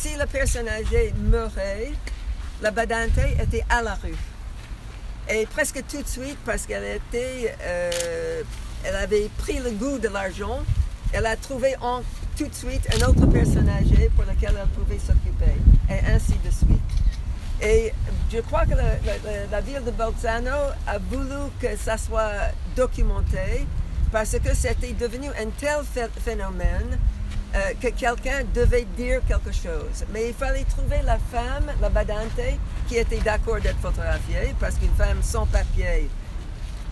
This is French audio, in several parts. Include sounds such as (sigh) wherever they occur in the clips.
si le personnage meurait, la badante était à la rue. Et presque tout de suite, parce qu'elle euh, avait pris le goût de l'argent, elle a trouvé en, tout de suite un autre personnage pour lequel elle pouvait s'occuper, et ainsi de suite. Et je crois que la, la ville de Bolzano a voulu que ça soit documenté parce que c'était devenu un tel phénomène euh, que quelqu'un devait dire quelque chose. Mais il fallait trouver la femme, la badante, qui était d'accord d'être photographiée, parce qu'une femme sans papier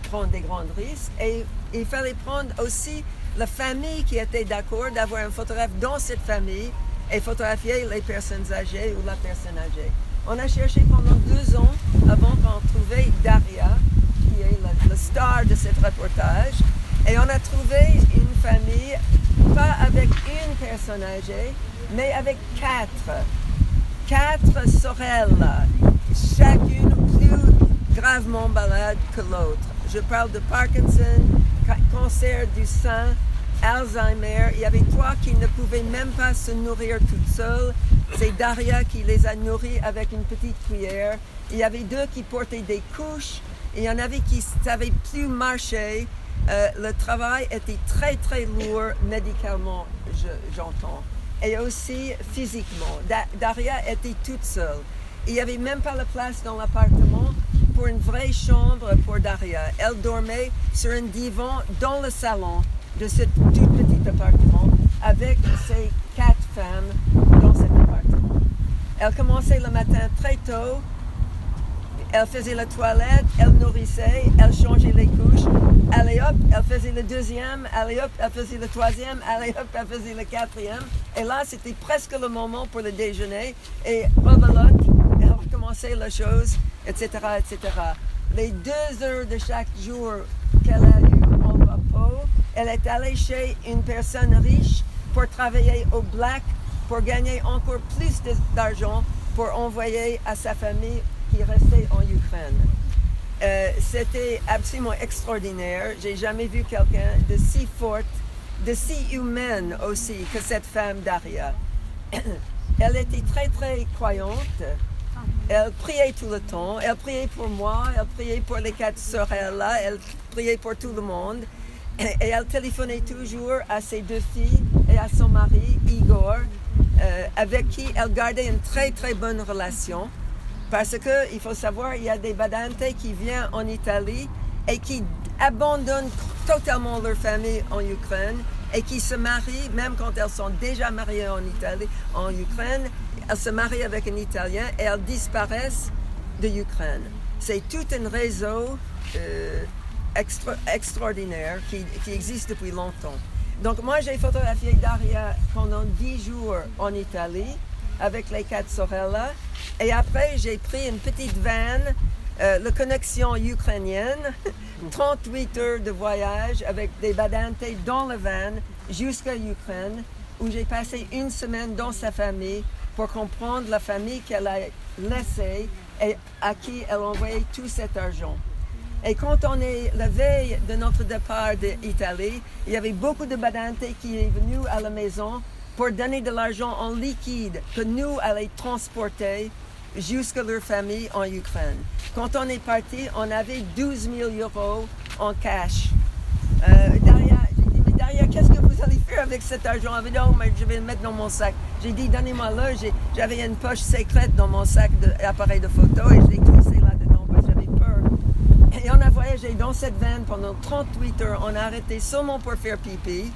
prend des grands risques. Et il fallait prendre aussi la famille qui était d'accord d'avoir un photographe dans cette famille et photographier les personnes âgées ou la personne âgée. On a cherché pendant deux ans avant qu'on trouvait Daria, qui est la, la star de ce reportage. Et on a trouvé une famille, âgée, mais avec quatre. Quatre sorelles, chacune plus gravement malade que l'autre. Je parle de Parkinson, cancer du sein, Alzheimer. Il y avait trois qui ne pouvaient même pas se nourrir toutes seules. C'est Daria qui les a nourries avec une petite cuillère. Il y avait deux qui portaient des couches. il y en avait qui ne savaient plus marcher. Euh, le travail était très très lourd médicalement, j'entends, et aussi physiquement. Daria était toute seule. Il n'y avait même pas la place dans l'appartement pour une vraie chambre pour Daria. Elle dormait sur un divan dans le salon de ce tout petit appartement avec ses quatre femmes dans cet appartement. Elle commençait le matin très tôt elle faisait la toilette, elle nourrissait, elle changeait les couches. Allez hop, elle faisait le deuxième, allez hop, elle faisait le troisième, allez hop, elle faisait le quatrième. Et là, c'était presque le moment pour le déjeuner. Et rebelote, elle recommençait la chose, etc., etc. Les deux heures de chaque jour qu'elle a eu en repos, elle est allée chez une personne riche pour travailler au black, pour gagner encore plus d'argent, pour envoyer à sa famille qui restait en Ukraine. Euh, c'était absolument extraordinaire. J'ai jamais vu quelqu'un de si forte, de si humaine aussi que cette femme Daria. (coughs) Elle était très très croyante. Elle priait tout le temps. Elle priait pour moi. Elle priait pour les quatre sœurs là. Elle priait pour tout le monde. (coughs) Et elle téléphonait toujours à ses deux filles et à son mari, Igor, euh, avec qui elle gardait une très très bonne relation. Parce qu'il faut savoir, il y a des badantes qui viennent en Italie et qui abandonnent totalement leur famille en Ukraine et qui se marient, même quand elles sont déjà mariées en Italie, en Ukraine, elles se marient avec un Italien et elles disparaissent de Ukraine. C'est tout un réseau euh, extraordinaire qui, qui existe depuis longtemps. Donc moi, j'ai photographié Daria pendant dix jours en Italie avec les quatre Sorella. Et après, j'ai pris une petite vanne, euh, la connexion ukrainienne, (laughs) 38 heures de voyage avec des badantes dans la van jusqu'à Ukraine, où j'ai passé une semaine dans sa famille pour comprendre la famille qu'elle a laissée et à qui elle envoyait tout cet argent. Et quand on est la veille de notre départ d'Italie, il y avait beaucoup de badantes qui sont venus à la maison pour donner de l'argent en liquide que nous allons transporter jusqu'à leur famille en Ukraine. Quand on est parti, on avait 12 000 euros en cash. Euh, j'ai dit, mais Daria, qu'est-ce que vous allez faire avec cet argent? Elle dit, oh, mais je vais le mettre dans mon sac. J'ai dit, donnez-moi-le. J'avais une poche secrète dans mon sac d'appareil de, photo et je l'ai glissé là-dedans parce que j'avais peur. Et on a voyagé dans cette vanne pendant 38 heures. On a arrêté seulement pour faire pipi.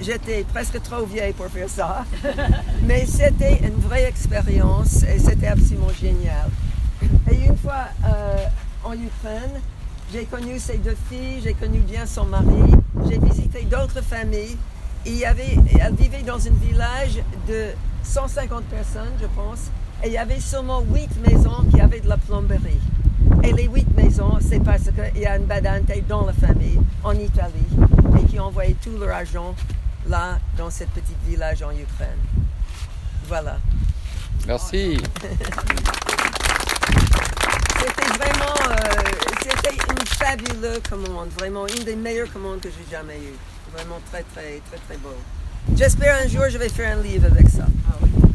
J'étais presque trop vieille pour faire ça. (laughs) Mais c'était une vraie expérience et c'était absolument génial. Et une fois euh, en Ukraine, j'ai connu ces deux filles, j'ai connu bien son mari, j'ai visité d'autres familles. Il y avait, elle vivait dans un village de 150 personnes, je pense, et il y avait seulement huit maisons qui avaient de la plomberie. Et les huit maisons, c'est parce qu'il y a une badante dans la famille en Italie et qui envoyait tout leur argent là, dans cette petite village en Ukraine. Voilà. Merci. (laughs) c'était vraiment, euh, c'était une fabuleuse commande, vraiment une des meilleures commandes que j'ai jamais eues. Vraiment très, très, très, très beau. J'espère un jour je vais faire un livre avec ça. Ah oui.